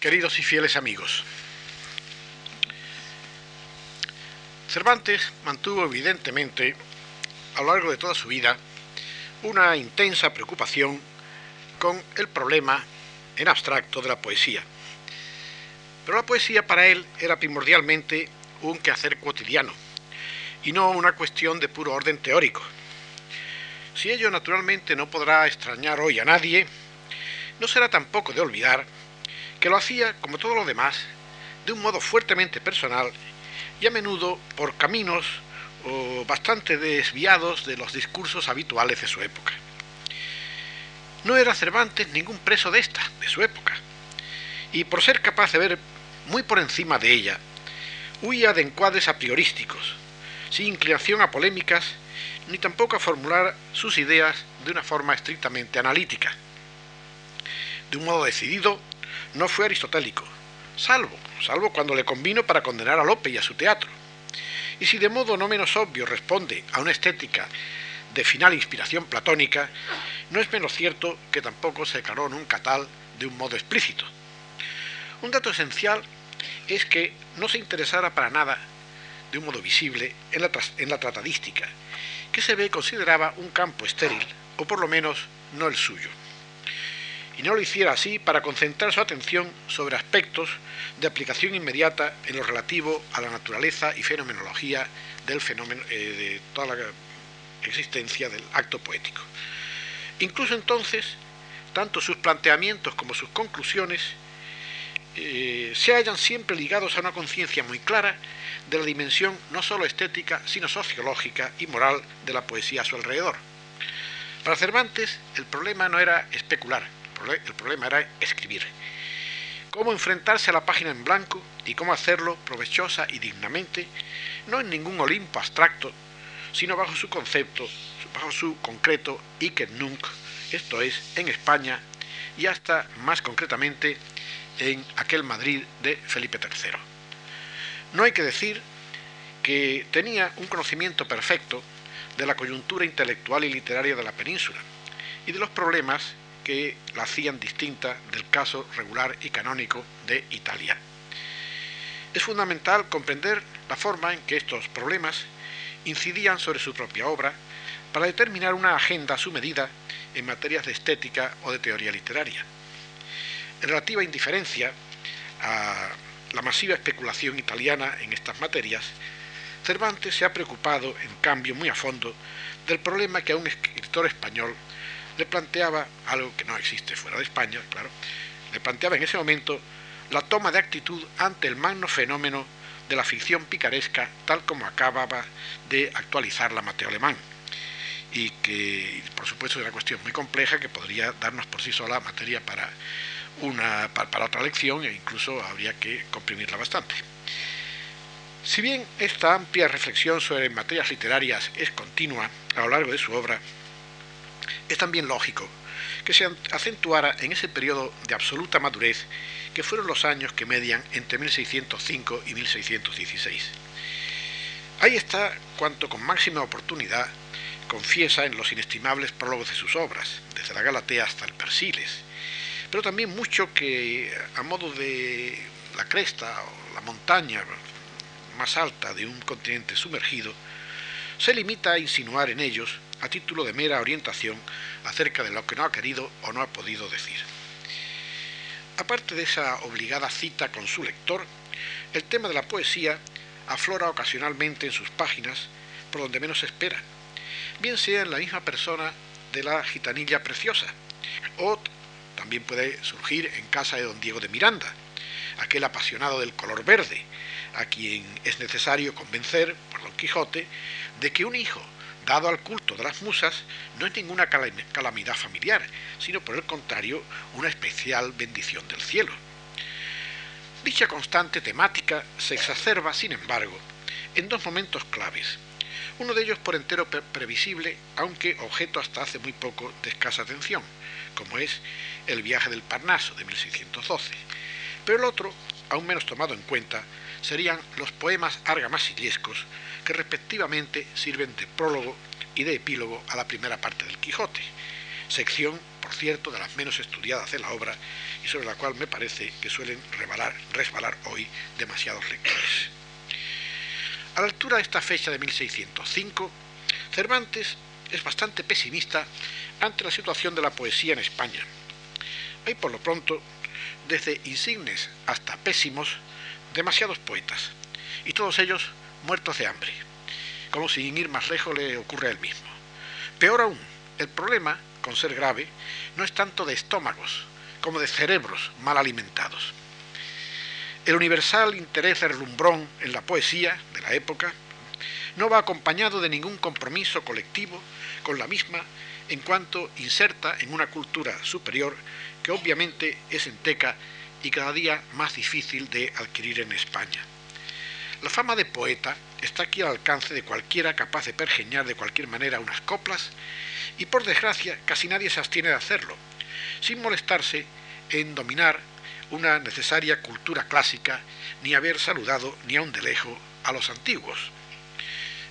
Queridos y fieles amigos, Cervantes mantuvo evidentemente a lo largo de toda su vida una intensa preocupación con el problema en abstracto de la poesía. Pero la poesía para él era primordialmente un quehacer cotidiano y no una cuestión de puro orden teórico. Si ello naturalmente no podrá extrañar hoy a nadie, no será tampoco de olvidar que lo hacía, como todo lo demás, de un modo fuertemente personal y a menudo por caminos bastante desviados de los discursos habituales de su época. No era Cervantes ningún preso de esta, de su época, y por ser capaz de ver muy por encima de ella, huía de encuadres a priorísticos, sin inclinación a polémicas, ni tampoco a formular sus ideas de una forma estrictamente analítica. De un modo decidido, no fue aristotélico, salvo, salvo cuando le convino para condenar a Lope y a su teatro. Y si de modo no menos obvio responde a una estética de final inspiración platónica, no es menos cierto que tampoco se declaró nunca tal de un modo explícito. Un dato esencial es que no se interesara para nada, de un modo visible, en la, en la tratadística, que se ve consideraba un campo estéril, o por lo menos no el suyo y no lo hiciera así para concentrar su atención sobre aspectos de aplicación inmediata en lo relativo a la naturaleza y fenomenología del fenómeno, eh, de toda la existencia del acto poético. Incluso entonces, tanto sus planteamientos como sus conclusiones eh, se hallan siempre ligados a una conciencia muy clara de la dimensión no solo estética, sino sociológica y moral de la poesía a su alrededor. Para Cervantes, el problema no era especular, el problema era escribir. Cómo enfrentarse a la página en blanco y cómo hacerlo provechosa y dignamente, no en ningún Olimpo abstracto, sino bajo su concepto, bajo su concreto Iker Nunc, esto es, en España y hasta más concretamente en aquel Madrid de Felipe III. No hay que decir que tenía un conocimiento perfecto de la coyuntura intelectual y literaria de la península y de los problemas que la hacían distinta del caso regular y canónico de Italia. Es fundamental comprender la forma en que estos problemas incidían sobre su propia obra para determinar una agenda a su medida en materias de estética o de teoría literaria. En relativa indiferencia a la masiva especulación italiana en estas materias, Cervantes se ha preocupado, en cambio, muy a fondo del problema que a un escritor español le planteaba algo que no existe fuera de España, claro, le planteaba en ese momento la toma de actitud ante el magno fenómeno de la ficción picaresca tal como acababa de actualizar la Mateo Alemán y que por supuesto es una cuestión muy compleja que podría darnos por sí sola materia para una para otra lección e incluso habría que comprimirla bastante. Si bien esta amplia reflexión sobre materias literarias es continua a lo largo de su obra, es también lógico que se acentuara en ese periodo de absoluta madurez que fueron los años que median entre 1605 y 1616. Ahí está cuanto con máxima oportunidad confiesa en los inestimables prólogos de sus obras, desde la Galatea hasta el Persiles, pero también mucho que a modo de la cresta o la montaña más alta de un continente sumergido, se limita a insinuar en ellos a título de mera orientación acerca de lo que no ha querido o no ha podido decir. Aparte de esa obligada cita con su lector, el tema de la poesía aflora ocasionalmente en sus páginas por donde menos se espera, bien sea en la misma persona de la gitanilla preciosa, o también puede surgir en casa de don Diego de Miranda, aquel apasionado del color verde, a quien es necesario convencer, por don Quijote, de que un hijo dado al culto de las musas, no es ninguna calamidad familiar, sino por el contrario, una especial bendición del cielo. Dicha constante temática se exacerba, sin embargo, en dos momentos claves, uno de ellos por entero previsible, aunque objeto hasta hace muy poco de escasa atención, como es el viaje del Parnaso de 1612, pero el otro, aún menos tomado en cuenta, serían los poemas argamasillescos que respectivamente sirven de prólogo y de epílogo a la primera parte del Quijote, sección, por cierto, de las menos estudiadas de la obra y sobre la cual me parece que suelen resbalar hoy demasiados lectores. A la altura de esta fecha de 1605, Cervantes es bastante pesimista ante la situación de la poesía en España. Hay por lo pronto, desde insignes hasta pésimos, demasiados poetas, y todos ellos muertos de hambre, como sin ir más lejos le ocurre a él mismo. Peor aún, el problema, con ser grave, no es tanto de estómagos como de cerebros mal alimentados. El universal interés relumbrón en la poesía de la época no va acompañado de ningún compromiso colectivo con la misma en cuanto inserta en una cultura superior que obviamente es enteca y cada día más difícil de adquirir en España. La fama de poeta está aquí al alcance de cualquiera capaz de pergeñar de cualquier manera unas coplas y por desgracia casi nadie se abstiene de hacerlo, sin molestarse en dominar una necesaria cultura clásica ni haber saludado ni aun de lejos a los antiguos.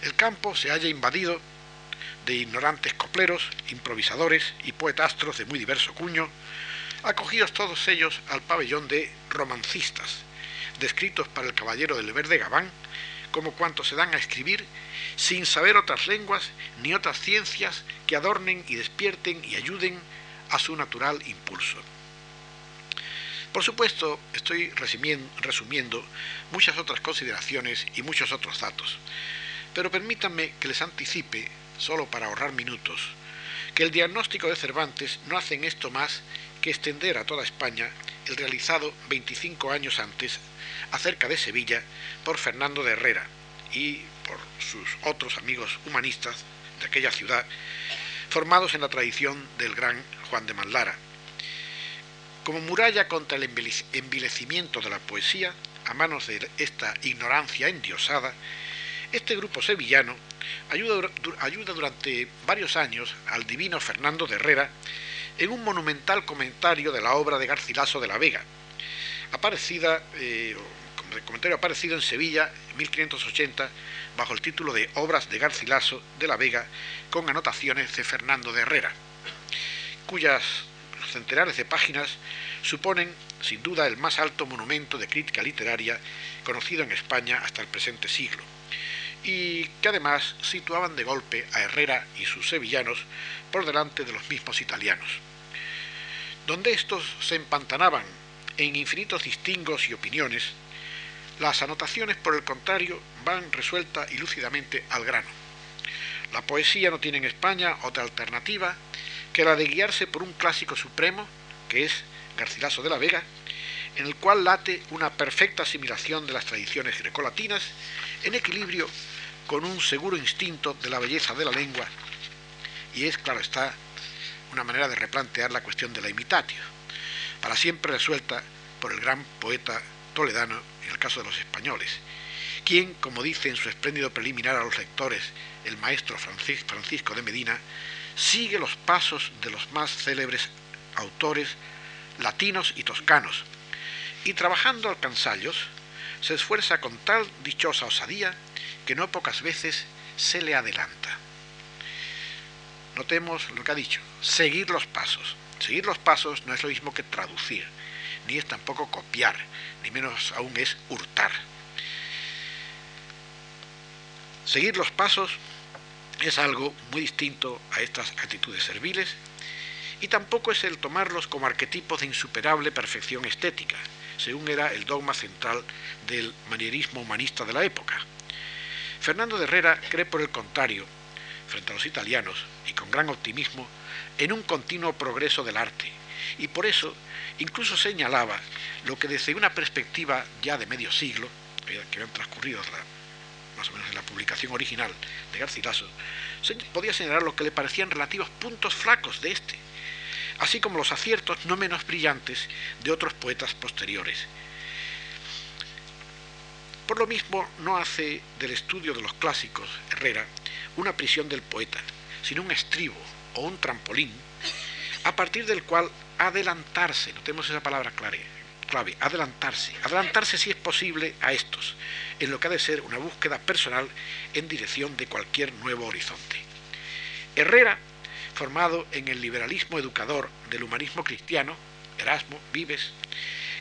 El campo se halla invadido de ignorantes copleros, improvisadores y poetastros de muy diverso cuño, acogidos todos ellos al pabellón de romancistas, descritos para el caballero del verde Gabán como cuantos se dan a escribir sin saber otras lenguas ni otras ciencias que adornen y despierten y ayuden a su natural impulso. Por supuesto, estoy resumiendo muchas otras consideraciones y muchos otros datos, pero permítanme que les anticipe, solo para ahorrar minutos, que el diagnóstico de Cervantes no hace en esto más extender a toda España el realizado 25 años antes acerca de Sevilla por Fernando de Herrera y por sus otros amigos humanistas de aquella ciudad, formados en la tradición del gran Juan de Manlara. Como muralla contra el envilecimiento de la poesía, a manos de esta ignorancia endiosada, este grupo sevillano ayuda durante varios años al divino Fernando de Herrera en un monumental comentario de la obra de Garcilaso de la Vega, aparecida, eh, comentario aparecido en Sevilla en 1580 bajo el título de Obras de Garcilaso de la Vega con anotaciones de Fernando de Herrera, cuyas centenares de páginas suponen sin duda el más alto monumento de crítica literaria conocido en España hasta el presente siglo, y que además situaban de golpe a Herrera y sus sevillanos por delante de los mismos italianos. Donde estos se empantanaban en infinitos distingos y opiniones, las anotaciones, por el contrario, van resuelta y lúcidamente al grano. La poesía no tiene en España otra alternativa que la de guiarse por un clásico supremo, que es Garcilaso de la Vega, en el cual late una perfecta asimilación de las tradiciones grecolatinas en equilibrio con un seguro instinto de la belleza de la lengua, y es, claro está, una manera de replantear la cuestión de la imitatio, para siempre resuelta por el gran poeta toledano en el caso de los españoles, quien, como dice en su espléndido preliminar a los lectores el maestro Francisco de Medina, sigue los pasos de los más célebres autores latinos y toscanos, y trabajando alcanzallos, se esfuerza con tal dichosa osadía que no pocas veces se le adelanta. Notemos lo que ha dicho, seguir los pasos. Seguir los pasos no es lo mismo que traducir, ni es tampoco copiar, ni menos aún es hurtar. Seguir los pasos es algo muy distinto a estas actitudes serviles y tampoco es el tomarlos como arquetipos de insuperable perfección estética, según era el dogma central del manierismo humanista de la época. Fernando de Herrera cree por el contrario, frente a los italianos, y con gran optimismo, en un continuo progreso del arte, y por eso incluso señalaba lo que desde una perspectiva ya de medio siglo, que habían transcurrido más o menos en la publicación original de Garcilaso, podía señalar lo que le parecían relativos puntos flacos de este, así como los aciertos no menos brillantes de otros poetas posteriores. Por lo mismo, no hace del estudio de los clásicos, Herrera, una prisión del poeta, sino un estribo o un trampolín, a partir del cual adelantarse, notemos esa palabra clave, clave, adelantarse, adelantarse si es posible a estos, en lo que ha de ser una búsqueda personal en dirección de cualquier nuevo horizonte. Herrera formado en el liberalismo educador del humanismo cristiano, Erasmo, Vives,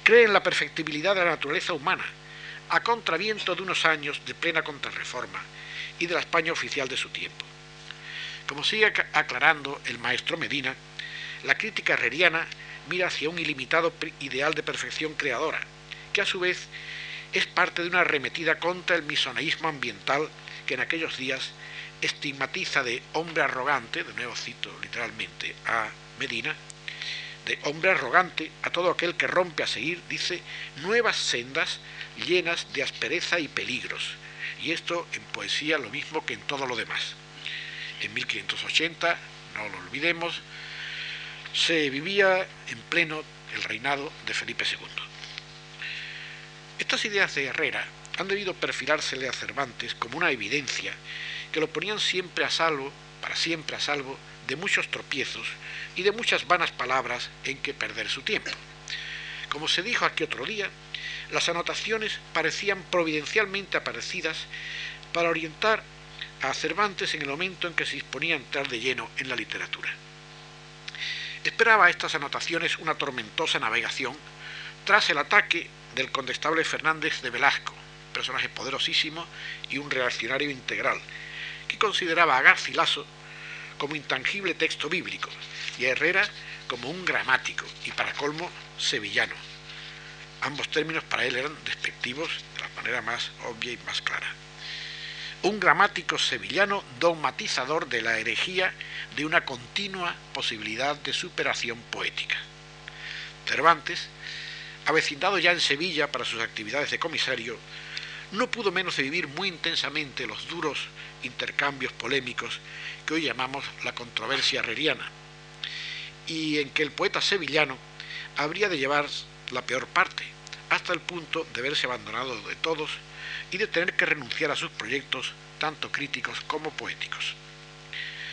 cree en la perfectibilidad de la naturaleza humana, a contraviento de unos años de plena contrarreforma y de la España oficial de su tiempo. Como sigue aclarando el maestro Medina, la crítica herreriana mira hacia un ilimitado ideal de perfección creadora, que a su vez es parte de una arremetida contra el misoneísmo ambiental que en aquellos días estigmatiza de hombre arrogante, de nuevo cito literalmente a Medina, de hombre arrogante a todo aquel que rompe a seguir, dice, nuevas sendas llenas de aspereza y peligros. Y esto en poesía lo mismo que en todo lo demás. En 1580, no lo olvidemos, se vivía en pleno el reinado de Felipe II. Estas ideas de Herrera han debido perfilársele a Cervantes como una evidencia que lo ponían siempre a salvo, para siempre a salvo, de muchos tropiezos y de muchas vanas palabras en que perder su tiempo. Como se dijo aquí otro día, las anotaciones parecían providencialmente aparecidas para orientar a Cervantes en el momento en que se disponía a entrar de lleno en la literatura. Esperaba estas anotaciones una tormentosa navegación tras el ataque del condestable Fernández de Velasco, personaje poderosísimo y un reaccionario integral, que consideraba a Garcilaso como intangible texto bíblico y a Herrera como un gramático y para colmo sevillano. Ambos términos para él eran despectivos de la manera más obvia y más clara. Un gramático sevillano dogmatizador de la herejía de una continua posibilidad de superación poética. Cervantes, avecindado ya en Sevilla para sus actividades de comisario, no pudo menos de vivir muy intensamente los duros intercambios polémicos que hoy llamamos la controversia herreriana, y en que el poeta sevillano habría de llevar la peor parte, hasta el punto de verse abandonado de todos y de tener que renunciar a sus proyectos, tanto críticos como poéticos.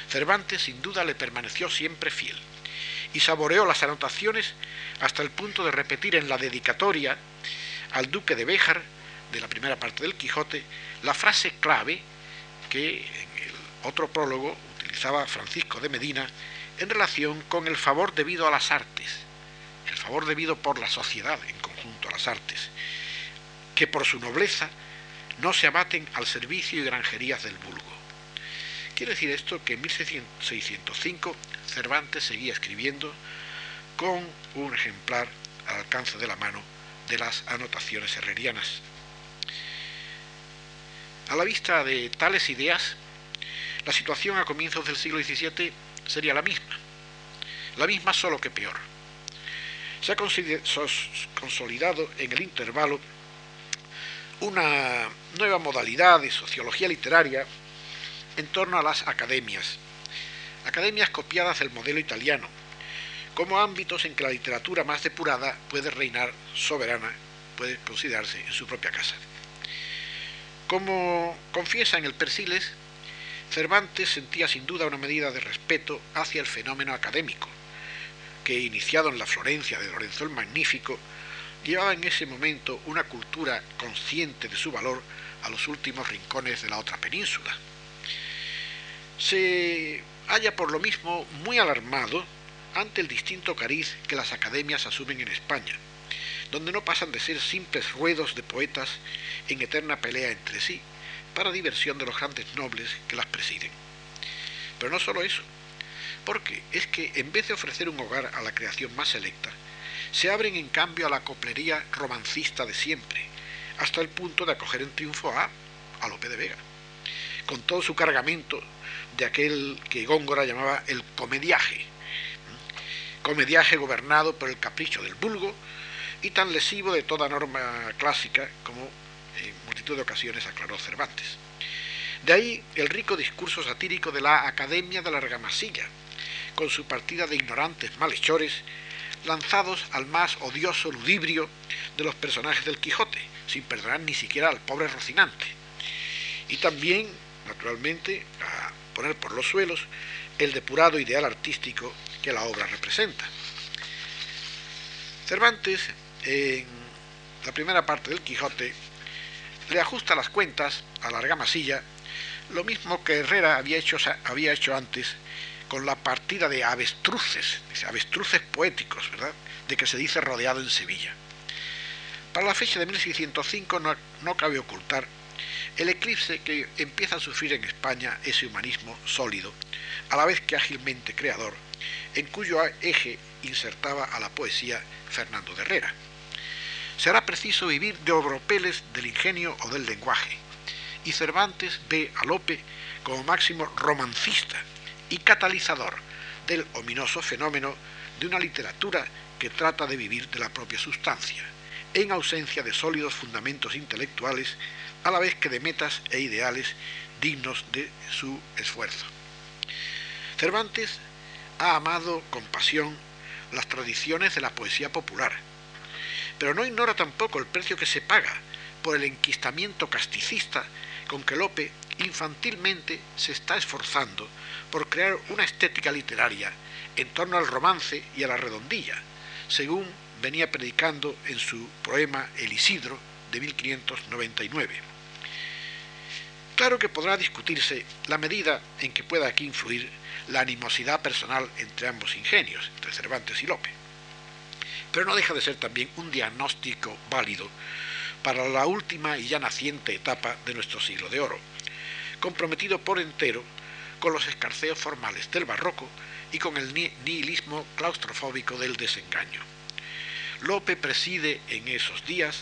Cervantes sin duda le permaneció siempre fiel y saboreó las anotaciones hasta el punto de repetir en la dedicatoria al duque de Béjar, de la primera parte del Quijote, la frase clave que en el otro prólogo utilizaba Francisco de Medina en relación con el favor debido a las artes, el favor debido por la sociedad en conjunto a las artes, que por su nobleza no se abaten al servicio y granjerías del vulgo. Quiere decir esto que en 1605 Cervantes seguía escribiendo con un ejemplar al alcance de la mano de las anotaciones herrerianas. A la vista de tales ideas, la situación a comienzos del siglo XVII sería la misma, la misma solo que peor. Se ha consolidado en el intervalo una nueva modalidad de sociología literaria en torno a las academias, academias copiadas del modelo italiano, como ámbitos en que la literatura más depurada puede reinar soberana, puede considerarse en su propia casa. Como confiesa en el Persiles, Cervantes sentía sin duda una medida de respeto hacia el fenómeno académico, que iniciado en la Florencia de Lorenzo el Magnífico, llevaba en ese momento una cultura consciente de su valor a los últimos rincones de la otra península. Se halla por lo mismo muy alarmado ante el distinto cariz que las academias asumen en España, donde no pasan de ser simples ruedos de poetas en eterna pelea entre sí, para diversión de los grandes nobles que las presiden. Pero no solo eso, porque es que en vez de ofrecer un hogar a la creación más selecta, se abren en cambio a la coplería romancista de siempre, hasta el punto de acoger en triunfo a, a Lope de Vega, con todo su cargamento de aquel que Góngora llamaba el comediaje, comediaje gobernado por el capricho del vulgo y tan lesivo de toda norma clásica como en multitud de ocasiones aclaró Cervantes. De ahí el rico discurso satírico de la Academia de la Argamasilla, con su partida de ignorantes malhechores lanzados al más odioso ludibrio de los personajes del Quijote, sin perdonar ni siquiera al pobre Rocinante. Y también, naturalmente, a poner por los suelos el depurado ideal artístico que la obra representa. Cervantes, en la primera parte del Quijote, le ajusta las cuentas a la argamasilla, lo mismo que Herrera había hecho, había hecho antes con la partida de avestruces, avestruces poéticos, ¿verdad? De que se dice rodeado en Sevilla. Para la fecha de 1605 no, no cabe ocultar el eclipse que empieza a sufrir en España ese humanismo sólido, a la vez que ágilmente creador, en cuyo eje insertaba a la poesía Fernando de Herrera. Será preciso vivir de obropeles del ingenio o del lenguaje, y Cervantes ve a Lope como máximo romancista y catalizador del ominoso fenómeno de una literatura que trata de vivir de la propia sustancia, en ausencia de sólidos fundamentos intelectuales, a la vez que de metas e ideales dignos de su esfuerzo. Cervantes ha amado con pasión las tradiciones de la poesía popular, pero no ignora tampoco el precio que se paga por el enquistamiento casticista con que Lope infantilmente se está esforzando por crear una estética literaria en torno al romance y a la redondilla, según venía predicando en su poema El Isidro de 1599. Claro que podrá discutirse la medida en que pueda aquí influir la animosidad personal entre ambos ingenios, entre Cervantes y Lope. Pero no deja de ser también un diagnóstico válido para la última y ya naciente etapa de nuestro siglo de oro, comprometido por entero con los escarceos formales del barroco y con el nihilismo claustrofóbico del desengaño. Lope preside en esos días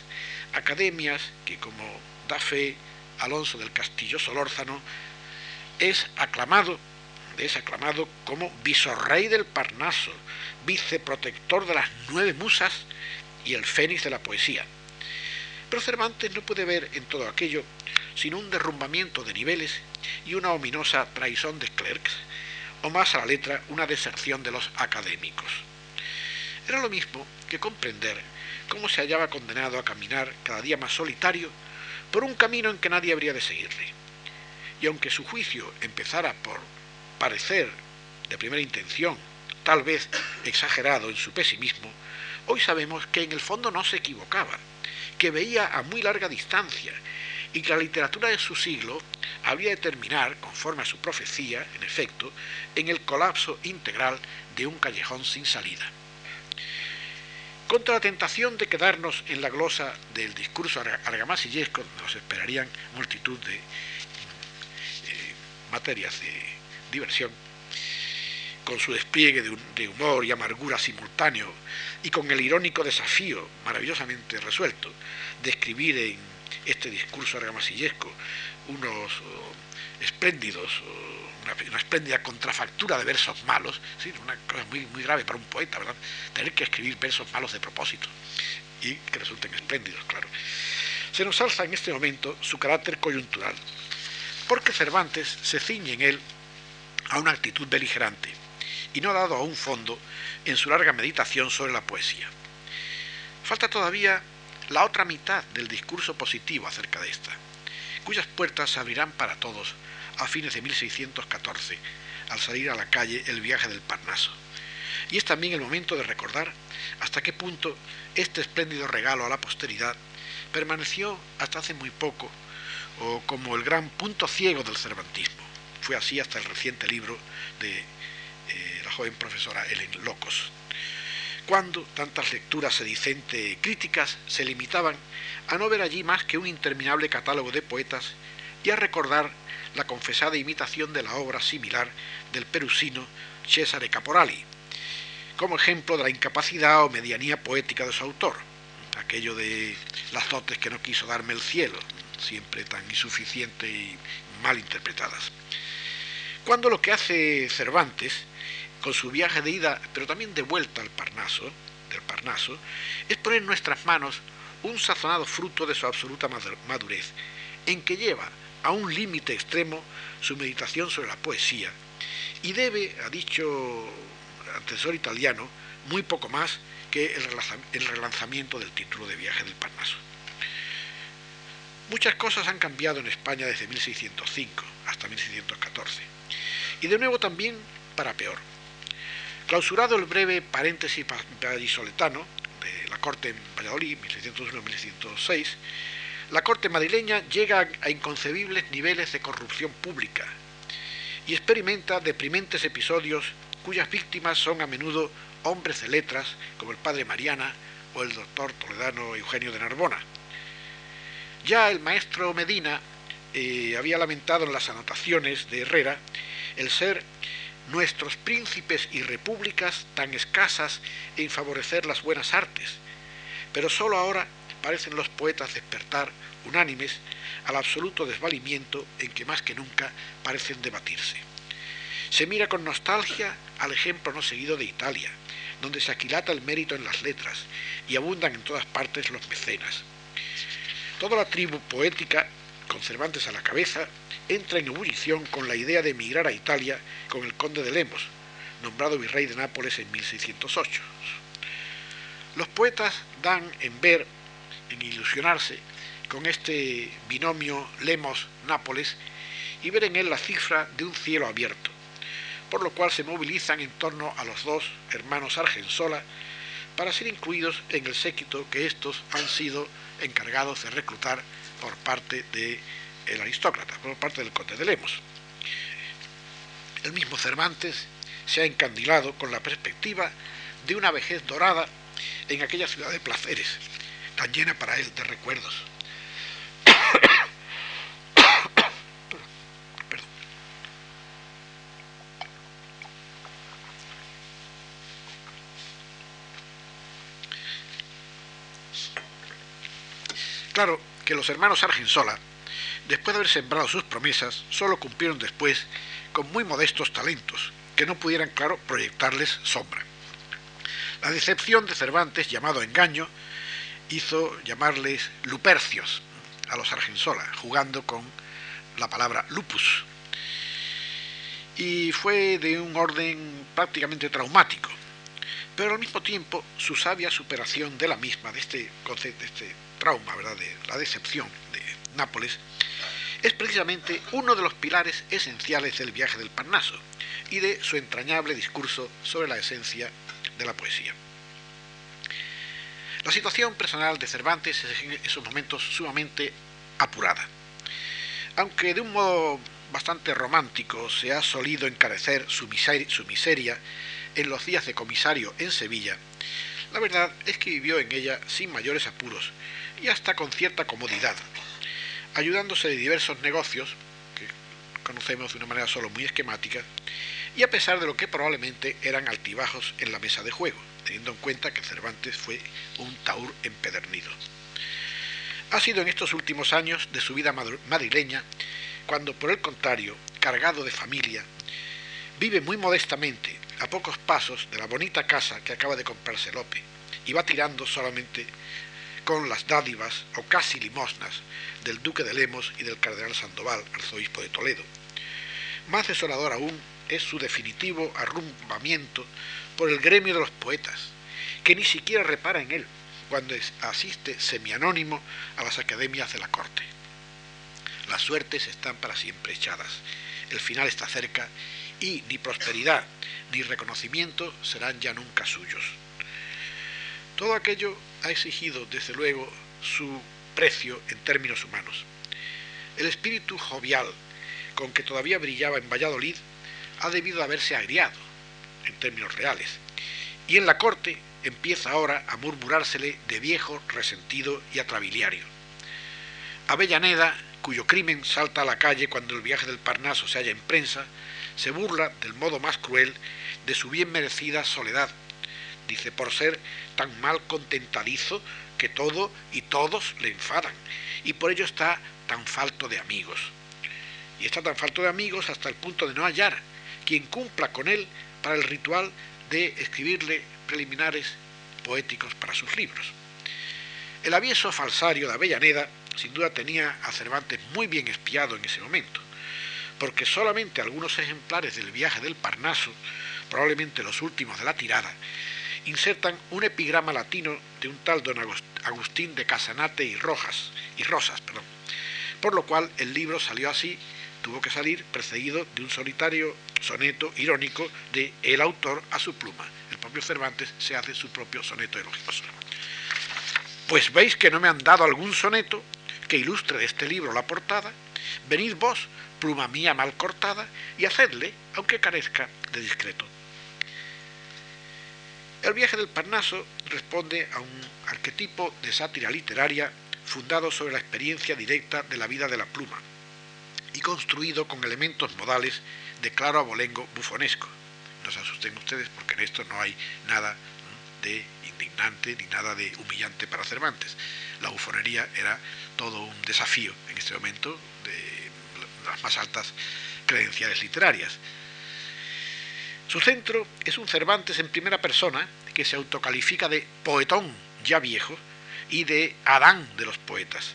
academias que, como da fe Alonso del Castillo Solórzano, es aclamado, es aclamado como visorrey del Parnaso, viceprotector de las nueve musas y el fénix de la poesía. Pero Cervantes no puede ver en todo aquello sino un derrumbamiento de niveles y una ominosa traición de clercs, o más a la letra una deserción de los académicos. Era lo mismo que comprender cómo se hallaba condenado a caminar cada día más solitario por un camino en que nadie habría de seguirle. Y aunque su juicio empezara por parecer de primera intención, tal vez exagerado en su pesimismo, hoy sabemos que en el fondo no se equivocaba, que veía a muy larga distancia y que la literatura de su siglo había de terminar, conforme a su profecía, en efecto, en el colapso integral de un callejón sin salida. Contra la tentación de quedarnos en la glosa del discurso argamasillesco, nos esperarían multitud de eh, materias de diversión, con su despliegue de, de, humor y amargura simultáneo y con el irónico desafío maravillosamente resuelto de escribir en este discurso argamasillesco unos espléndidos, una, espléndida contrafactura de versos malos, ¿sí? una cosa muy, muy grave para un poeta, ¿verdad? Tener que escribir versos malos de propósito y que resulten espléndidos, claro. Se nos alza en este momento su carácter coyuntural, porque Cervantes se ciñe en él a una actitud beligerante y no ha dado a un fondo en su larga meditación sobre la poesía. Falta todavía la otra mitad del discurso positivo acerca de esta, cuyas puertas se abrirán para todos a fines de 1614, al salir a la calle el viaje del Parnaso. Y es también el momento de recordar hasta qué punto este espléndido regalo a la posteridad permaneció hasta hace muy poco o como el gran punto ciego del cervantismo. Fue así hasta el reciente libro de eh, la joven profesora Ellen Locos, cuando tantas lecturas sedicente críticas se limitaban a no ver allí más que un interminable catálogo de poetas y a recordar la confesada imitación de la obra similar del perusino Cesare Caporali, como ejemplo de la incapacidad o medianía poética de su autor, aquello de las dotes que no quiso darme el cielo, siempre tan insuficiente y mal interpretadas. Cuando lo que hace Cervantes con su viaje de ida, pero también de vuelta al Parnaso, del Parnaso, es poner en nuestras manos un sazonado fruto de su absoluta madurez, en que lleva a un límite extremo su meditación sobre la poesía, y debe, ha dicho el antecesor italiano, muy poco más que el relanzamiento del título de viaje del Parnaso. Muchas cosas han cambiado en España desde 1605 hasta 1614, y de nuevo también para peor. Clausurado el breve paréntesis de la Corte en Valladolid, 1601-1606, la Corte madrileña llega a inconcebibles niveles de corrupción pública y experimenta deprimentes episodios cuyas víctimas son a menudo hombres de letras como el padre Mariana o el doctor toledano Eugenio de Narbona. Ya el maestro Medina eh, había lamentado en las anotaciones de Herrera el ser nuestros príncipes y repúblicas tan escasas en favorecer las buenas artes, pero sólo ahora parecen los poetas despertar unánimes al absoluto desvalimiento en que más que nunca parecen debatirse. Se mira con nostalgia al ejemplo no seguido de Italia, donde se aquilata el mérito en las letras y abundan en todas partes los mecenas. Toda la tribu poética, con Cervantes a la cabeza, entra en ebullición con la idea de emigrar a Italia con el conde de Lemos, nombrado virrey de Nápoles en 1608. Los poetas dan en ver, en ilusionarse, con este binomio Lemos-Nápoles y ver en él la cifra de un cielo abierto, por lo cual se movilizan en torno a los dos hermanos Argensola para ser incluidos en el séquito que estos han sido encargados de reclutar por parte del aristócrata, por parte del conde de Lemos. El mismo Cervantes se ha encandilado con la perspectiva de una vejez dorada en aquella ciudad de placeres, tan llena para él de recuerdos. Claro que los hermanos Argensola, después de haber sembrado sus promesas, solo cumplieron después con muy modestos talentos, que no pudieran, claro, proyectarles sombra. La decepción de Cervantes, llamado engaño, hizo llamarles lupercios a los Argensola, jugando con la palabra lupus. Y fue de un orden prácticamente traumático, pero al mismo tiempo su sabia superación de la misma, de este concepto, de este trauma, ¿verdad? de la decepción de Nápoles, es precisamente uno de los pilares esenciales del viaje del Parnaso y de su entrañable discurso sobre la esencia de la poesía. La situación personal de Cervantes es en esos momentos sumamente apurada. Aunque de un modo bastante romántico se ha solido encarecer su miseria, su miseria en los días de comisario en Sevilla, la verdad es que vivió en ella sin mayores apuros y hasta con cierta comodidad, ayudándose de diversos negocios, que conocemos de una manera solo muy esquemática, y a pesar de lo que probablemente eran altibajos en la mesa de juego, teniendo en cuenta que Cervantes fue un taur empedernido. Ha sido en estos últimos años de su vida madrileña cuando, por el contrario, cargado de familia, vive muy modestamente, a pocos pasos de la bonita casa que acaba de comprarse Lope, y va tirando solamente con las dádivas o casi limosnas del duque de Lemos y del cardenal Sandoval, arzobispo de Toledo. Más desolador aún es su definitivo arrumbamiento por el gremio de los poetas, que ni siquiera repara en él cuando asiste semianónimo a las academias de la corte. Las suertes están para siempre echadas, el final está cerca y ni prosperidad ni reconocimiento serán ya nunca suyos. Todo aquello ha exigido, desde luego, su precio en términos humanos. El espíritu jovial con que todavía brillaba en Valladolid ha debido haberse agriado, en términos reales, y en la corte empieza ahora a murmurársele de viejo, resentido y atrabiliario. Avellaneda, cuyo crimen salta a la calle cuando el viaje del Parnaso se halla en prensa, se burla del modo más cruel de su bien merecida soledad dice, por ser tan mal contentadizo que todo y todos le enfadan, y por ello está tan falto de amigos. Y está tan falto de amigos hasta el punto de no hallar quien cumpla con él para el ritual de escribirle preliminares poéticos para sus libros. El avieso falsario de Avellaneda sin duda tenía a Cervantes muy bien espiado en ese momento, porque solamente algunos ejemplares del viaje del Parnaso, probablemente los últimos de la tirada, insertan un epigrama latino de un tal don Agustín de Casanate y Rojas, y Rosas, perdón. Por lo cual el libro salió así, tuvo que salir precedido de un solitario soneto irónico de el autor a su pluma. El propio Cervantes se hace su propio soneto elogioso. Pues veis que no me han dado algún soneto que ilustre de este libro la portada Venid vos, pluma mía mal cortada, y hacedle, aunque carezca de discreto. El viaje del Parnaso responde a un arquetipo de sátira literaria fundado sobre la experiencia directa de la vida de la pluma y construido con elementos modales de claro abolengo bufonesco. No se asusten ustedes porque en esto no hay nada de indignante ni nada de humillante para Cervantes. La bufonería era todo un desafío en este momento de las más altas credenciales literarias. Su centro es un Cervantes en primera persona que se autocalifica de poetón ya viejo y de Adán de los poetas.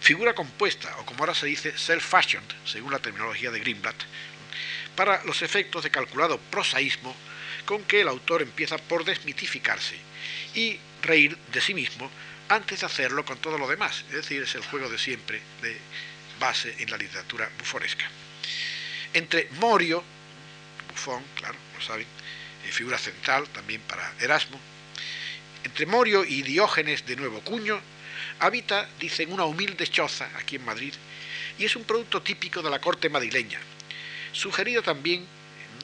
Figura compuesta, o como ahora se dice, self-fashioned, según la terminología de Greenblatt, para los efectos de calculado prosaísmo con que el autor empieza por desmitificarse y reír de sí mismo antes de hacerlo con todo lo demás. Es decir, es el juego de siempre de base en la literatura bufonesca. Entre Morio, bufón, claro, lo saben, eh, figura central también para Erasmo, entre Morio y Diógenes de Nuevo Cuño, habita, dicen, una humilde choza aquí en Madrid y es un producto típico de la corte madrileña, sugerido también,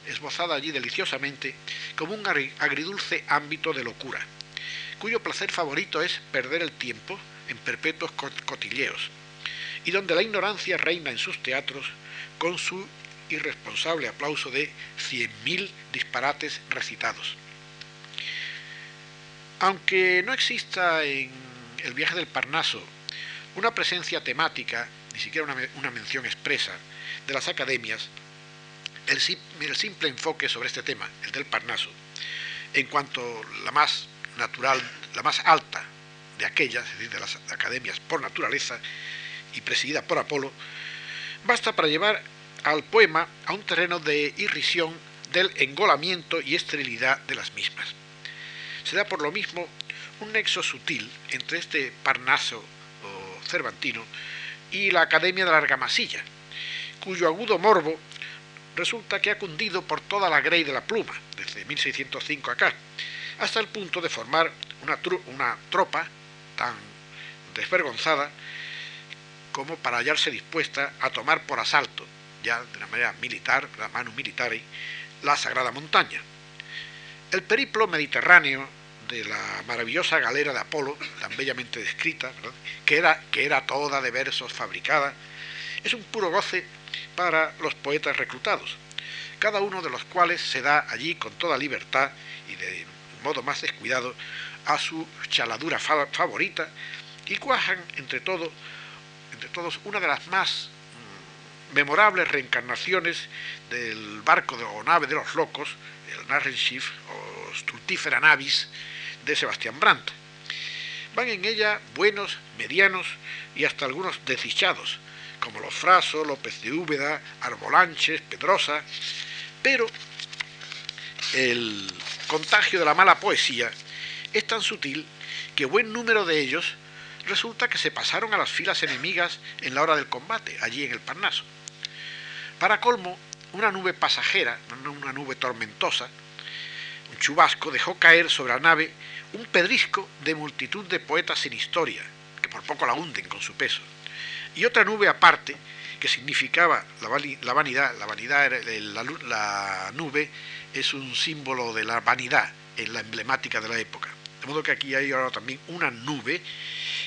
esbozada allí deliciosamente, como un agridulce ámbito de locura, cuyo placer favorito es perder el tiempo en perpetuos cotilleos, y donde la ignorancia reina en sus teatros con su irresponsable aplauso de cien mil disparates recitados. Aunque no exista en el viaje del Parnaso una presencia temática, ni siquiera una, mención expresa, de las academias, el, el, simple enfoque sobre este tema, el del Parnaso, en cuanto la más natural, la más alta de aquellas, es decir, de las academias por naturaleza y presidida por Apolo, basta para llevar al poema a un terreno de irrisión del engolamiento y esterilidad de las mismas. Se da por lo mismo un nexo sutil entre este Parnaso o Cervantino y la Academia de la Argamasilla, cuyo agudo morbo resulta que ha cundido por toda la grey de la pluma, desde 1605 acá, hasta el punto de formar una, una tropa tan desvergonzada como para hallarse dispuesta a tomar por asalto ya de una manera militar, la mano militar, la Sagrada Montaña. El periplo mediterráneo de la maravillosa galera de Apolo, tan bellamente descrita, que, era, que era toda de versos fabricada, es un puro goce para los poetas reclutados, cada uno de los cuales se da allí con toda libertad y de modo más descuidado a su chaladura favorita y cuajan entre todos, entre todos una de las más memorables reencarnaciones del barco de, o nave de los locos, el Narrenschiff o Stultifera Navis de Sebastián Brandt. Van en ella buenos, medianos y hasta algunos desdichados, como los Fraso, López de Úbeda, Arbolanches, Pedrosa, pero el contagio de la mala poesía es tan sutil que buen número de ellos resulta que se pasaron a las filas enemigas en la hora del combate, allí en el Parnaso. Para colmo, una nube pasajera, una nube tormentosa, un chubasco, dejó caer sobre la nave un pedrisco de multitud de poetas sin historia, que por poco la hunden con su peso, y otra nube aparte, que significaba la, vanidad, la vanidad, la, nube es un símbolo de la vanidad en la emblemática de la época. De modo que aquí hay ahora también una nube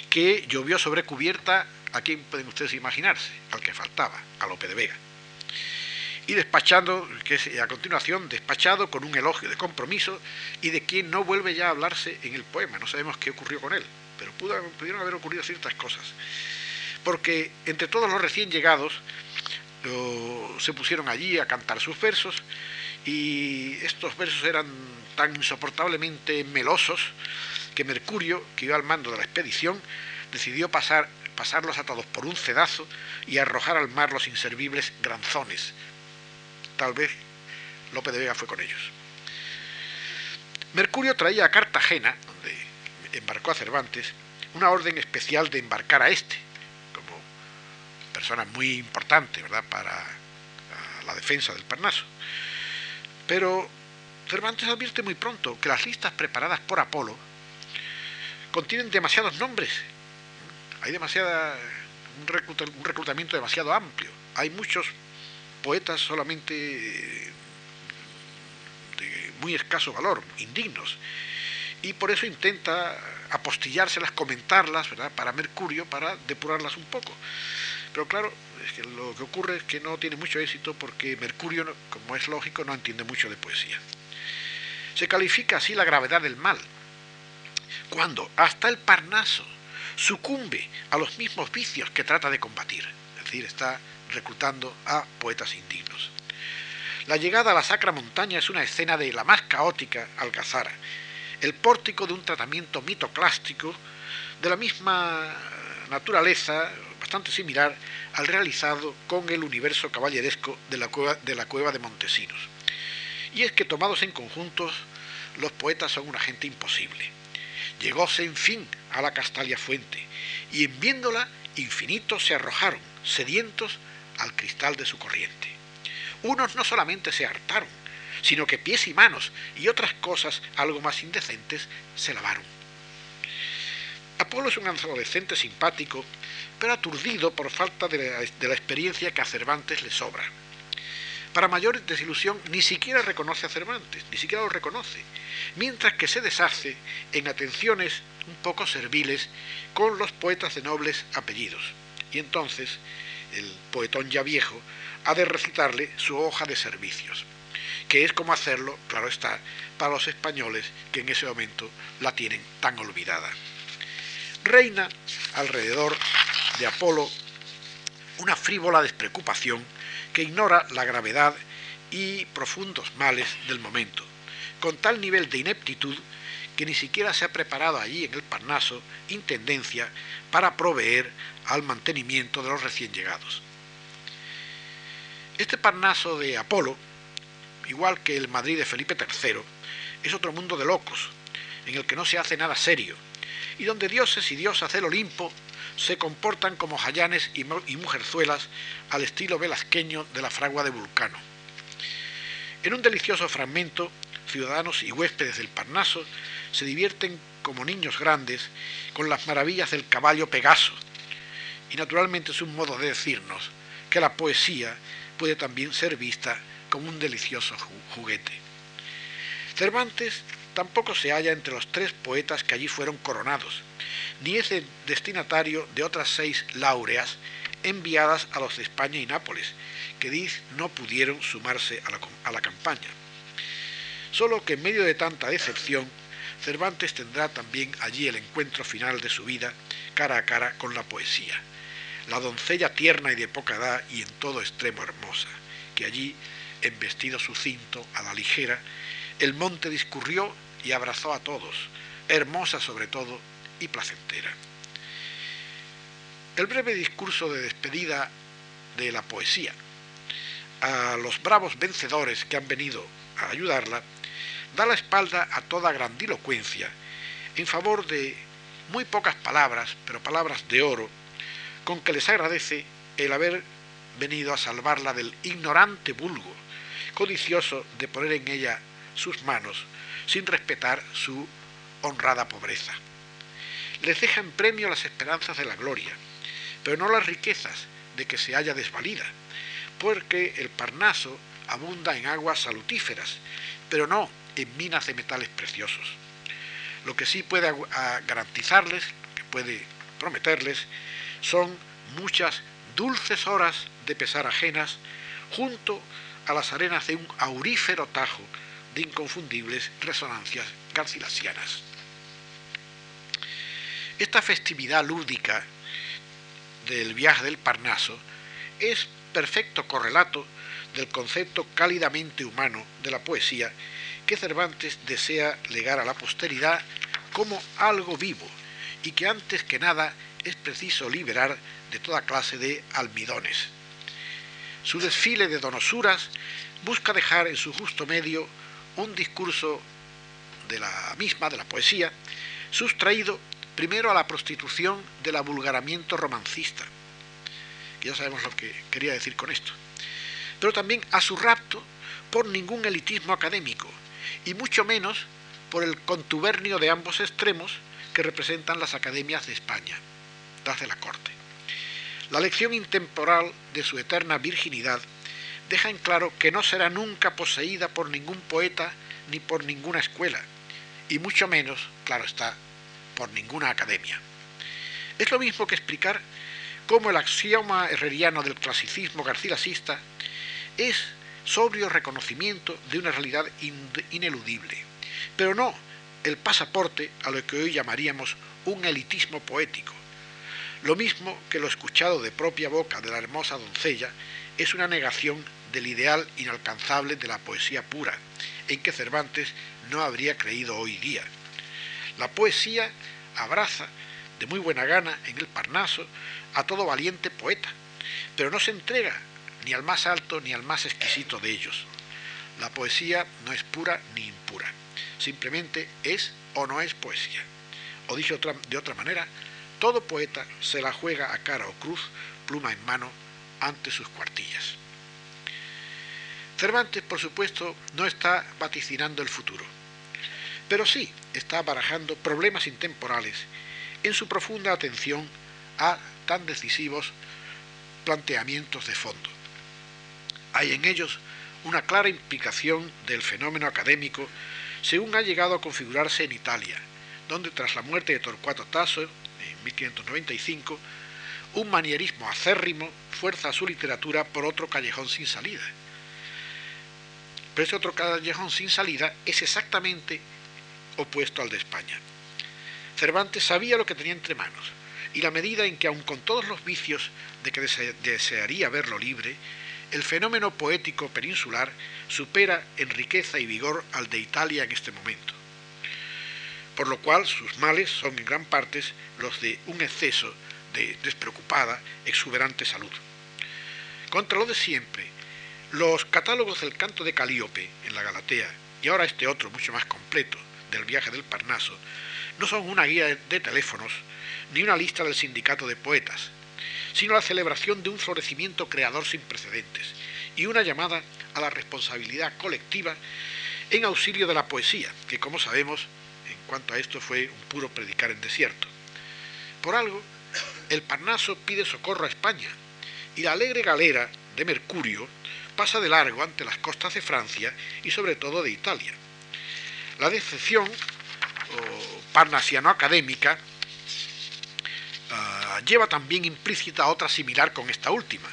que llovió sobre cubierta, a quién pueden ustedes imaginarse, al que faltaba, a Lope de Vega y despachando, que es a continuación despachado con un elogio de compromiso y de quien no vuelve ya a hablarse en el poema. No sabemos qué ocurrió con él, pero pudieron haber ocurrido ciertas cosas. Porque entre todos los recién llegados se pusieron allí a cantar sus versos y estos versos eran tan insoportablemente melosos que Mercurio, que iba al mando de la expedición, decidió pasar, pasarlos atados por un cedazo y arrojar al mar los inservibles granzones, tal vez Lope de Vega fue con ellos. Mercurio traía a Cartagena, donde embarcó a Cervantes, una orden especial de embarcar a este, como persona muy importante ¿verdad? para la defensa del Parnaso. Pero Cervantes advierte muy pronto que las listas preparadas por Apolo contienen demasiados nombres, hay demasiada un, reclutamiento demasiado amplio. Hay muchos poetas solamente de muy escaso valor, indignos, y por eso intenta apostillárselas, comentarlas, ¿verdad? Para Mercurio, para depurarlas un poco. Pero claro, lo que ocurre es que no tiene mucho éxito porque Mercurio, como es lógico, no entiende mucho de poesía. Se califica así la gravedad del mal, cuando hasta el Parnaso sucumbe a los mismos vicios que trata de combatir, es decir, está reclutando a poetas indignos. La llegada a la sacra montaña es una escena de la más caótica algazara, el pórtico de un tratamiento mitoclástico de la misma naturaleza, bastante similar al realizado con el universo caballeresco de la cueva de, la cueva de Montesinos. Y es que tomados en conjuntos, los poetas son una gente imposible. Llegóse en fin a la Castalia Fuente, y en viéndola infinitos se arrojaron, sedientos, al cristal de su corriente. Unos no solamente se hartaron, sino que pies y manos y otras cosas algo más indecentes se lavaron. Apolo es un adolescente simpático, pero aturdido por falta de la, de la experiencia que a Cervantes le sobra. Para mayor desilusión, ni siquiera reconoce a Cervantes, ni siquiera lo reconoce, mientras que se deshace en atenciones un poco serviles con los poetas de nobles apellidos. Y entonces el poetón ya viejo ha de recitarle su hoja de servicios, que es como hacerlo, claro está, para los españoles que en ese momento la tienen tan olvidada. Reina alrededor de Apolo una frívola despreocupación que ignora la gravedad y profundos males del momento, con tal nivel de ineptitud que ni siquiera se ha preparado allí en el Parnaso intendencia para proveer al mantenimiento de los recién llegados. Este Parnaso de Apolo, igual que el Madrid de Felipe III, es otro mundo de locos, en el que no se hace nada serio, y donde dioses y diosas del Olimpo se comportan como jayanes y mujerzuelas al estilo velasqueño de la fragua de Vulcano. En un delicioso fragmento, ciudadanos y huéspedes del Parnaso se divierten como niños grandes con las maravillas del caballo Pegaso. Y naturalmente es un modo de decirnos que la poesía puede también ser vista como un delicioso juguete. Cervantes tampoco se halla entre los tres poetas que allí fueron coronados, ni es el destinatario de otras seis laureas enviadas a los de España y Nápoles, que Diz no pudieron sumarse a la, a la campaña. Solo que en medio de tanta decepción, Cervantes tendrá también allí el encuentro final de su vida, cara a cara con la poesía, la doncella tierna y de poca edad y en todo extremo hermosa, que allí, en vestido sucinto, a la ligera, el monte discurrió y abrazó a todos, hermosa sobre todo y placentera. El breve discurso de despedida de la poesía a los bravos vencedores que han venido a ayudarla da la espalda a toda grandilocuencia en favor de muy pocas palabras, pero palabras de oro, con que les agradece el haber venido a salvarla del ignorante vulgo, codicioso de poner en ella sus manos sin respetar su honrada pobreza. Les deja en premio las esperanzas de la gloria, pero no las riquezas de que se haya desvalida, porque el Parnaso abunda en aguas salutíferas, pero no en minas de metales preciosos. Lo que sí puede garantizarles, que puede prometerles, son muchas dulces horas de pesar ajenas junto a las arenas de un aurífero tajo de inconfundibles resonancias garcilasianas. Esta festividad lúdica del viaje del Parnaso es perfecto correlato del concepto cálidamente humano de la poesía que Cervantes desea legar a la posteridad como algo vivo y que antes que nada es preciso liberar de toda clase de almidones. Su desfile de donosuras busca dejar en su justo medio un discurso de la misma, de la poesía, sustraído primero a la prostitución del avulgaramiento romancista, ya sabemos lo que quería decir con esto, pero también a su rapto por ningún elitismo académico, y mucho menos por el contubernio de ambos extremos que representan las academias de España, las de la corte. La lección intemporal de su eterna virginidad deja en claro que no será nunca poseída por ningún poeta ni por ninguna escuela, y mucho menos, claro está, por ninguna academia. Es lo mismo que explicar cómo el axioma herreriano del clasicismo garcilasista es sobrio reconocimiento de una realidad ineludible, pero no el pasaporte a lo que hoy llamaríamos un elitismo poético. Lo mismo que lo escuchado de propia boca de la hermosa doncella es una negación del ideal inalcanzable de la poesía pura, en que Cervantes no habría creído hoy día. La poesía abraza de muy buena gana en el Parnaso a todo valiente poeta, pero no se entrega ni al más alto ni al más exquisito de ellos. La poesía no es pura ni impura, simplemente es o no es poesía. O dicho de otra manera, todo poeta se la juega a cara o cruz, pluma en mano, ante sus cuartillas. Cervantes, por supuesto, no está vaticinando el futuro, pero sí está barajando problemas intemporales en su profunda atención a tan decisivos planteamientos de fondo. Hay en ellos una clara implicación del fenómeno académico según ha llegado a configurarse en Italia, donde tras la muerte de Torcuato Tasso en 1595, un manierismo acérrimo fuerza su literatura por otro callejón sin salida. Pero ese otro callejón sin salida es exactamente opuesto al de España. Cervantes sabía lo que tenía entre manos, y la medida en que, aun con todos los vicios de que desearía verlo libre, el fenómeno poético peninsular supera en riqueza y vigor al de Italia en este momento. Por lo cual sus males son en gran parte los de un exceso de despreocupada, exuberante salud. Contra lo de siempre, los catálogos del canto de Calíope en la Galatea, y ahora este otro mucho más completo, del viaje del Parnaso, no son una guía de teléfonos ni una lista del sindicato de poetas, sino la celebración de un florecimiento creador sin precedentes y una llamada a la responsabilidad colectiva en auxilio de la poesía, que como sabemos, en cuanto a esto fue un puro predicar en desierto. Por algo, el Parnaso pide socorro a España y la alegre galera de Mercurio pasa de largo ante las costas de Francia y sobre todo de Italia. La decepción parnasiano-académica Ah, lleva también implícita otra similar con esta última,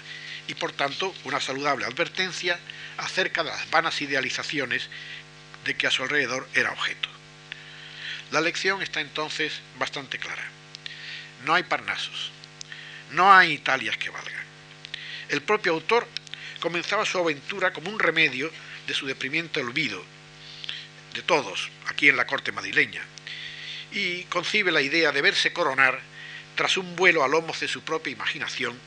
y por tanto una saludable advertencia acerca de las vanas idealizaciones de que a su alrededor era objeto. La lección está entonces bastante clara. No hay Parnasos, no hay Italias que valgan. El propio autor comenzaba su aventura como un remedio de su deprimiente olvido, de todos, aquí en la corte madrileña, y concibe la idea de verse coronar tras un vuelo a lomos de su propia imaginación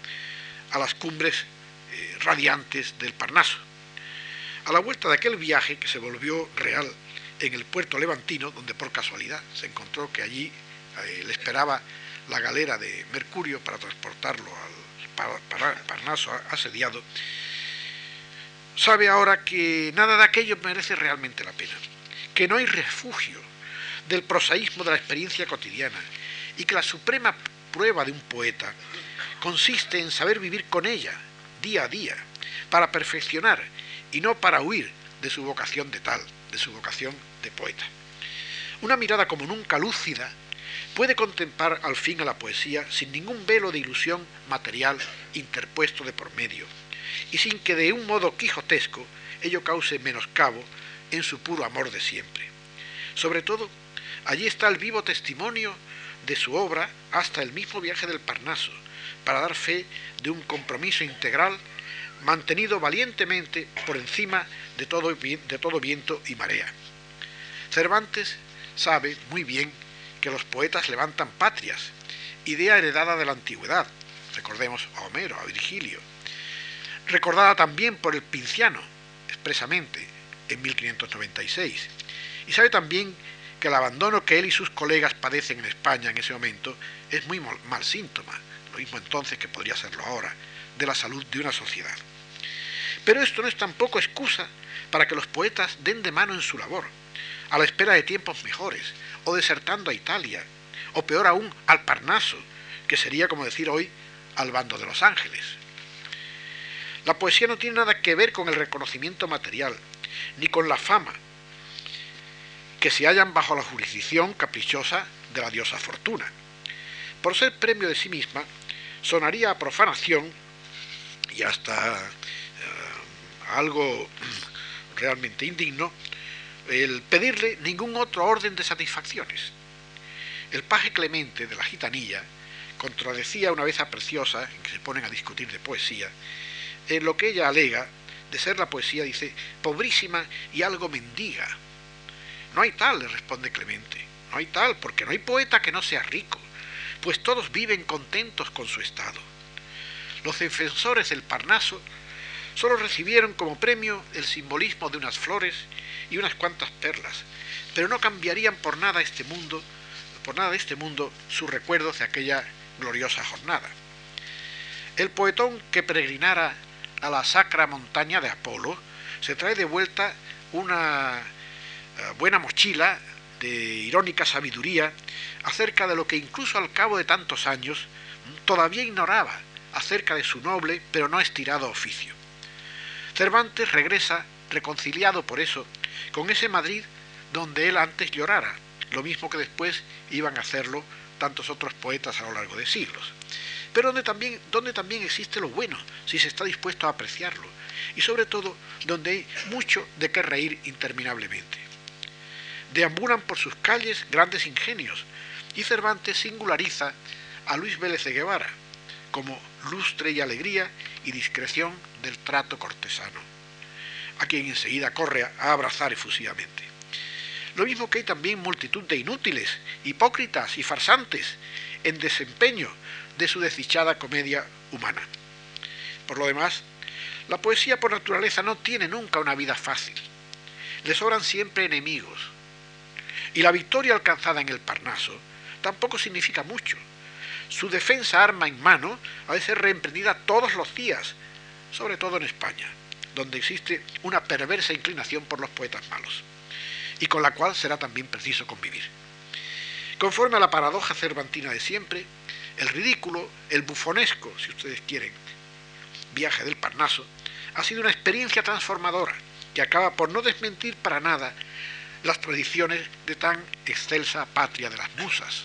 a las cumbres eh, radiantes del Parnaso. A la vuelta de aquel viaje que se volvió real en el puerto levantino, donde por casualidad se encontró que allí eh, le esperaba la galera de Mercurio para transportarlo al Parnaso asediado, sabe ahora que nada de aquello merece realmente la pena, que no hay refugio del prosaísmo de la experiencia cotidiana y que la suprema prueba de un poeta consiste en saber vivir con ella día a día, para perfeccionar y no para huir de su vocación de tal, de su vocación de poeta. Una mirada como nunca lúcida puede contemplar al fin a la poesía sin ningún velo de ilusión material interpuesto de por medio, y sin que de un modo quijotesco ello cause menoscabo en su puro amor de siempre. Sobre todo, allí está el vivo testimonio de su obra hasta el mismo viaje del Parnaso, para dar fe de un compromiso integral mantenido valientemente por encima de todo, de todo viento y marea. Cervantes sabe muy bien que los poetas levantan patrias, idea heredada de la antigüedad, recordemos a Homero, a Virgilio, recordada también por el Pinciano, expresamente, en 1596, y sabe también que el abandono que él y sus colegas padecen en España en ese momento es muy mal síntoma, lo mismo entonces que podría serlo ahora, de la salud de una sociedad. Pero esto no es tampoco excusa para que los poetas den de mano en su labor, a la espera de tiempos mejores, o desertando a Italia, o peor aún, al Parnaso, que sería como decir hoy al bando de los ángeles. La poesía no tiene nada que ver con el reconocimiento material, ni con la fama, que se hallan bajo la jurisdicción caprichosa de la diosa Fortuna. Por ser premio de sí misma, sonaría a profanación y hasta eh, algo realmente indigno el pedirle ningún otro orden de satisfacciones. El paje Clemente de la gitanilla contradecía una vez a Preciosa, en que se ponen a discutir de poesía, en lo que ella alega de ser la poesía, dice, pobrísima y algo mendiga. No hay tal, le responde Clemente, no hay tal, porque no hay poeta que no sea rico, pues todos viven contentos con su estado. Los defensores del Parnaso solo recibieron como premio el simbolismo de unas flores y unas cuantas perlas, pero no cambiarían por nada este mundo, por nada de este mundo sus recuerdos de aquella gloriosa jornada. El poetón que peregrinara a la sacra montaña de Apolo se trae de vuelta una eh, buena mochila de irónica sabiduría acerca de lo que incluso al cabo de tantos años todavía ignoraba acerca de su noble pero no estirado oficio. Cervantes regresa reconciliado por eso con ese Madrid donde él antes llorara, lo mismo que después iban a hacerlo tantos otros poetas a lo largo de siglos. Pero donde también, también existe lo bueno, si se está dispuesto a apreciarlo, y sobre todo donde hay mucho de qué reír interminablemente. Deambulan por sus calles grandes ingenios, y Cervantes singulariza a Luis Vélez de Guevara como lustre y alegría y discreción del trato cortesano, a quien enseguida corre a abrazar efusivamente. Lo mismo que hay también multitud de inútiles, hipócritas y farsantes en desempeño de su desdichada comedia humana. Por lo demás, la poesía por naturaleza no tiene nunca una vida fácil. Le sobran siempre enemigos. Y la victoria alcanzada en el Parnaso tampoco significa mucho. Su defensa arma en mano ha de ser reemprendida todos los días, sobre todo en España, donde existe una perversa inclinación por los poetas malos y con la cual será también preciso convivir. Conforme a la paradoja cervantina de siempre, el ridículo, el bufonesco, si ustedes quieren, viaje del Parnaso, ha sido una experiencia transformadora que acaba por no desmentir para nada las tradiciones de tan excelsa patria de las musas.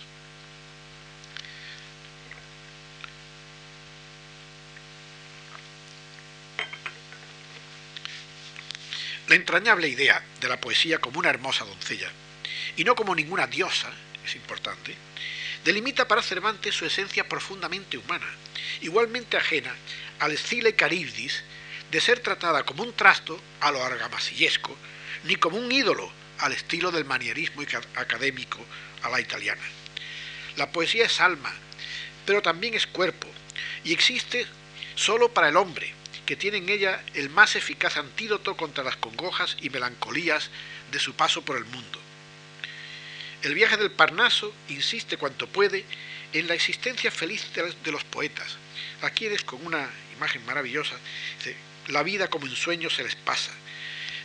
La entrañable idea de la poesía como una hermosa doncella, y no como ninguna diosa, es importante, delimita para Cervantes su esencia profundamente humana, igualmente ajena al y caribdis de ser tratada como un trasto a lo argamasillesco, ni como un ídolo al estilo del manierismo académico a la italiana. La poesía es alma, pero también es cuerpo, y existe solo para el hombre, que tiene en ella el más eficaz antídoto contra las congojas y melancolías de su paso por el mundo. El viaje del Parnaso insiste cuanto puede en la existencia feliz de los poetas, a quienes con una imagen maravillosa, la vida como en sueño se les pasa,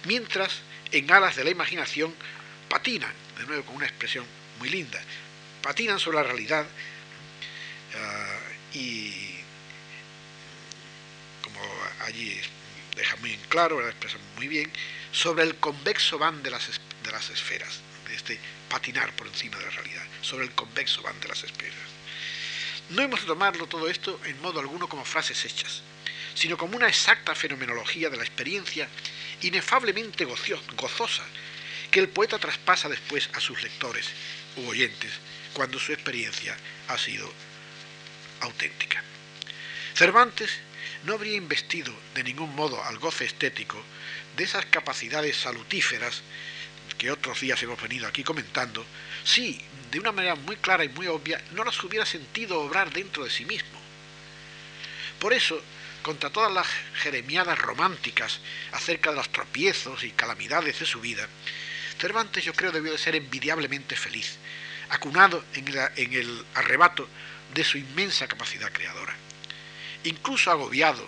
mientras en alas de la imaginación patinan, de nuevo con una expresión muy linda, patinan sobre la realidad ah, y allí deja muy en claro, la expresa muy bien, sobre el convexo van de las, esferas, este patinar por encima de la realidad, sobre el convexo van de las esferas. No hemos de tomarlo todo esto en modo alguno como frases hechas, sino como una exacta fenomenología de la experiencia inefablemente gozosa que el poeta traspasa después a sus lectores u oyentes cuando su experiencia ha sido auténtica. Cervantes no habría investido de ningún modo al goce estético de esas capacidades salutíferas que otros días hemos venido aquí comentando, si, de una manera muy clara y muy obvia, no las hubiera sentido obrar dentro de sí mismo. Por eso, contra todas las jeremiadas románticas acerca de los tropiezos y calamidades de su vida, Cervantes yo creo debió de ser envidiablemente feliz, acunado en el, en el arrebato de su inmensa capacidad creadora incluso agobiado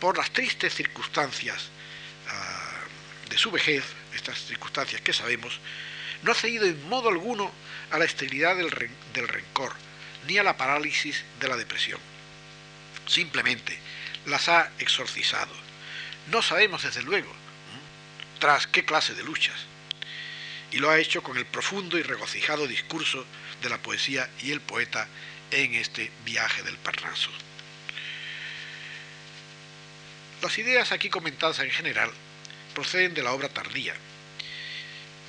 por las tristes circunstancias ah, de su vejez, estas circunstancias que sabemos, no ha cedido en modo alguno a la esterilidad del, del rencor, ni a la parálisis de la depresión. simplemente las ha exorcizado. No sabemos desde luego tras qué clase de luchas. Y lo ha hecho con el profundo y regocijado discurso de la poesía y el poeta en este viaje del Parnaso. Las ideas aquí comentadas en general proceden de la obra tardía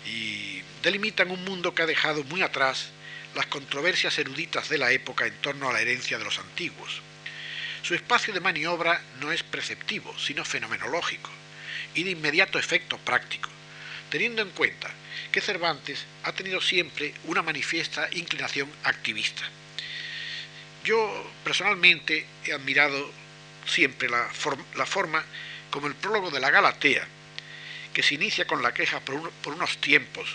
y delimitan un mundo que ha dejado muy atrás las controversias eruditas de la época en torno a la herencia de los antiguos. Su espacio de maniobra no es preceptivo, sino fenomenológico y de inmediato efecto práctico, teniendo en cuenta que Cervantes ha tenido siempre una manifiesta inclinación activista. Yo personalmente he admirado siempre la, forma como el prólogo de la Galatea, que se inicia con la queja por, por unos tiempos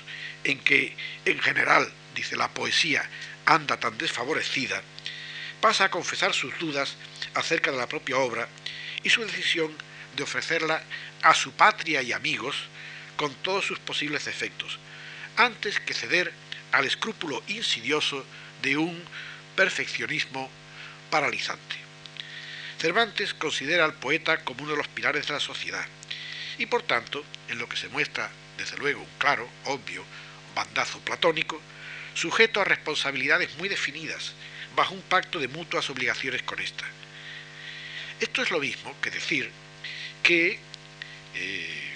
en que, en general, dice la poesía, anda tan desfavorecida, pasa a confesar sus dudas acerca de la propia obra y su decisión de ofrecerla a su patria y amigos con todos sus posibles efectos, antes que ceder al escrúpulo insidioso de un perfeccionismo paralizante. Cervantes considera al poeta como uno de los pilares de la sociedad y por tanto, en lo que se muestra desde luego un claro, obvio, bandazo platónico, sujeto a responsabilidades muy definidas, bajo un pacto de mutuas obligaciones con ésta. Esto es lo mismo que decir que eh,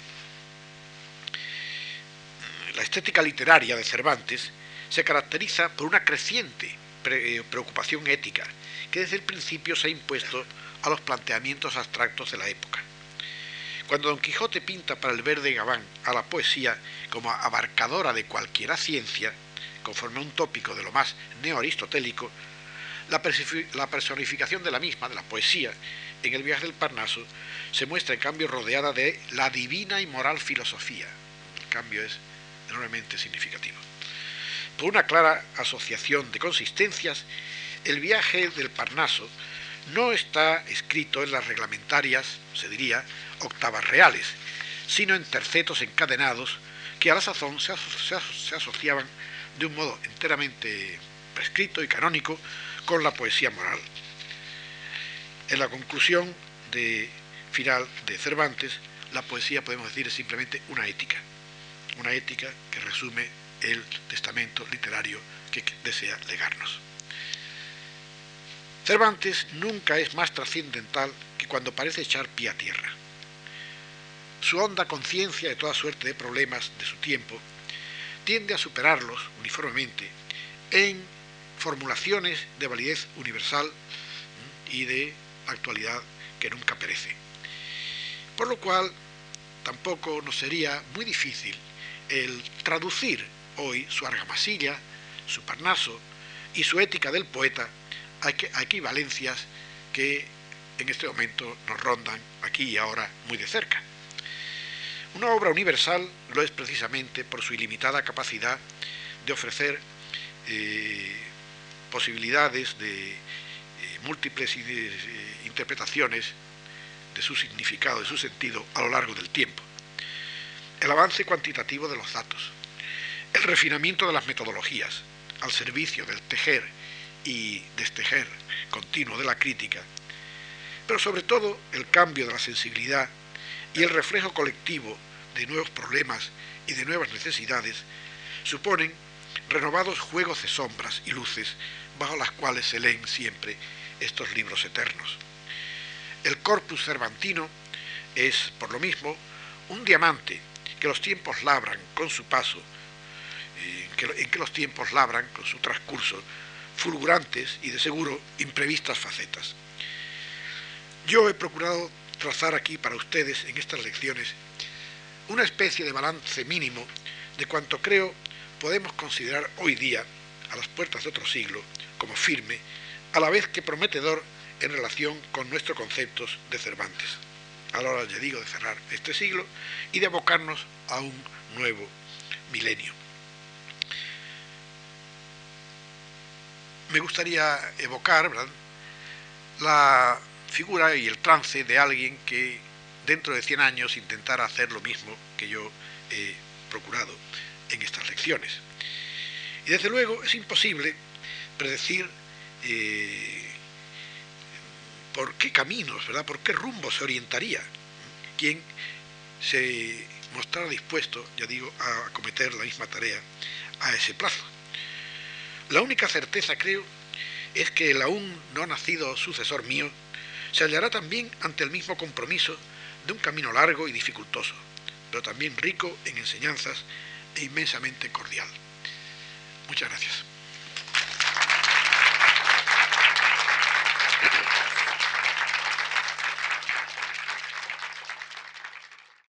la estética literaria de Cervantes se caracteriza por una creciente eh, preocupación ética que desde el principio se ha impuesto a los planteamientos abstractos de la época. Cuando Don Quijote pinta para el verde Gabán a la poesía como abarcadora de cualquiera ciencia, conforme a un tópico de lo más neoaristotélico, la personificación de la misma, de la poesía, en el viaje del Parnaso, se muestra en cambio rodeada de la divina y moral filosofía. El cambio es enormemente significativo. Por una clara asociación de consistencias, el viaje del Parnaso no está escrito en las reglamentarias, se diría, octavas reales, sino en tercetos encadenados que a la sazón se, asociaban de un modo enteramente prescrito y canónico con la poesía moral. En la conclusión de final de Cervantes, la poesía podemos decir es simplemente una ética, una ética que resume el testamento literario que desea legarnos. Cervantes nunca es más trascendental que cuando parece echar pie a tierra. Su honda conciencia de toda suerte de problemas de su tiempo tiende a superarlos uniformemente en formulaciones de validez universal y de actualidad que nunca perece. Por lo cual, tampoco nos sería muy difícil el traducir hoy su argamasilla, su parnaso y su ética del poeta a equivalencias que en este momento nos rondan aquí y ahora muy de cerca. Una obra universal lo es precisamente por su ilimitada capacidad de ofrecer eh, posibilidades de eh, múltiples eh, interpretaciones de su significado, de su sentido a lo largo del tiempo. El avance cuantitativo de los datos, el refinamiento de las metodologías al servicio del tejer y destejer continuo de la crítica, pero sobre todo el cambio de la sensibilidad y el reflejo colectivo de nuevos problemas y de nuevas necesidades suponen renovados juegos de sombras y luces bajo las cuales se leen siempre estos libros eternos. El corpus cervantino es, por lo mismo, un diamante que los tiempos labran con su paso, en que los tiempos labran con su transcurso fulgurantes y de seguro imprevistas facetas. Yo he procurado trazar aquí para ustedes en estas lecciones una especie de balance mínimo de cuanto creo podemos considerar hoy día, a las puertas de otro siglo, como firme, a la vez que prometedor en relación con nuestros conceptos de Cervantes, a la hora, ya digo, de cerrar este siglo y de abocarnos a un nuevo milenio. Me gustaría evocar la figura y el trance de alguien que dentro de 100 años intentara hacer lo mismo que yo he procurado en estas lecciones. Y desde luego es imposible predecir eh, por qué caminos, ¿verdad? ¿Por qué rumbo se orientaría quien se mostrara dispuesto, ya digo, a acometer la misma tarea a ese plazo? La única certeza, creo, es que el aún no nacido sucesor mío se hallará también ante el mismo compromiso de un camino largo y dificultoso, pero también rico en enseñanzas e inmensamente cordial. Muchas gracias.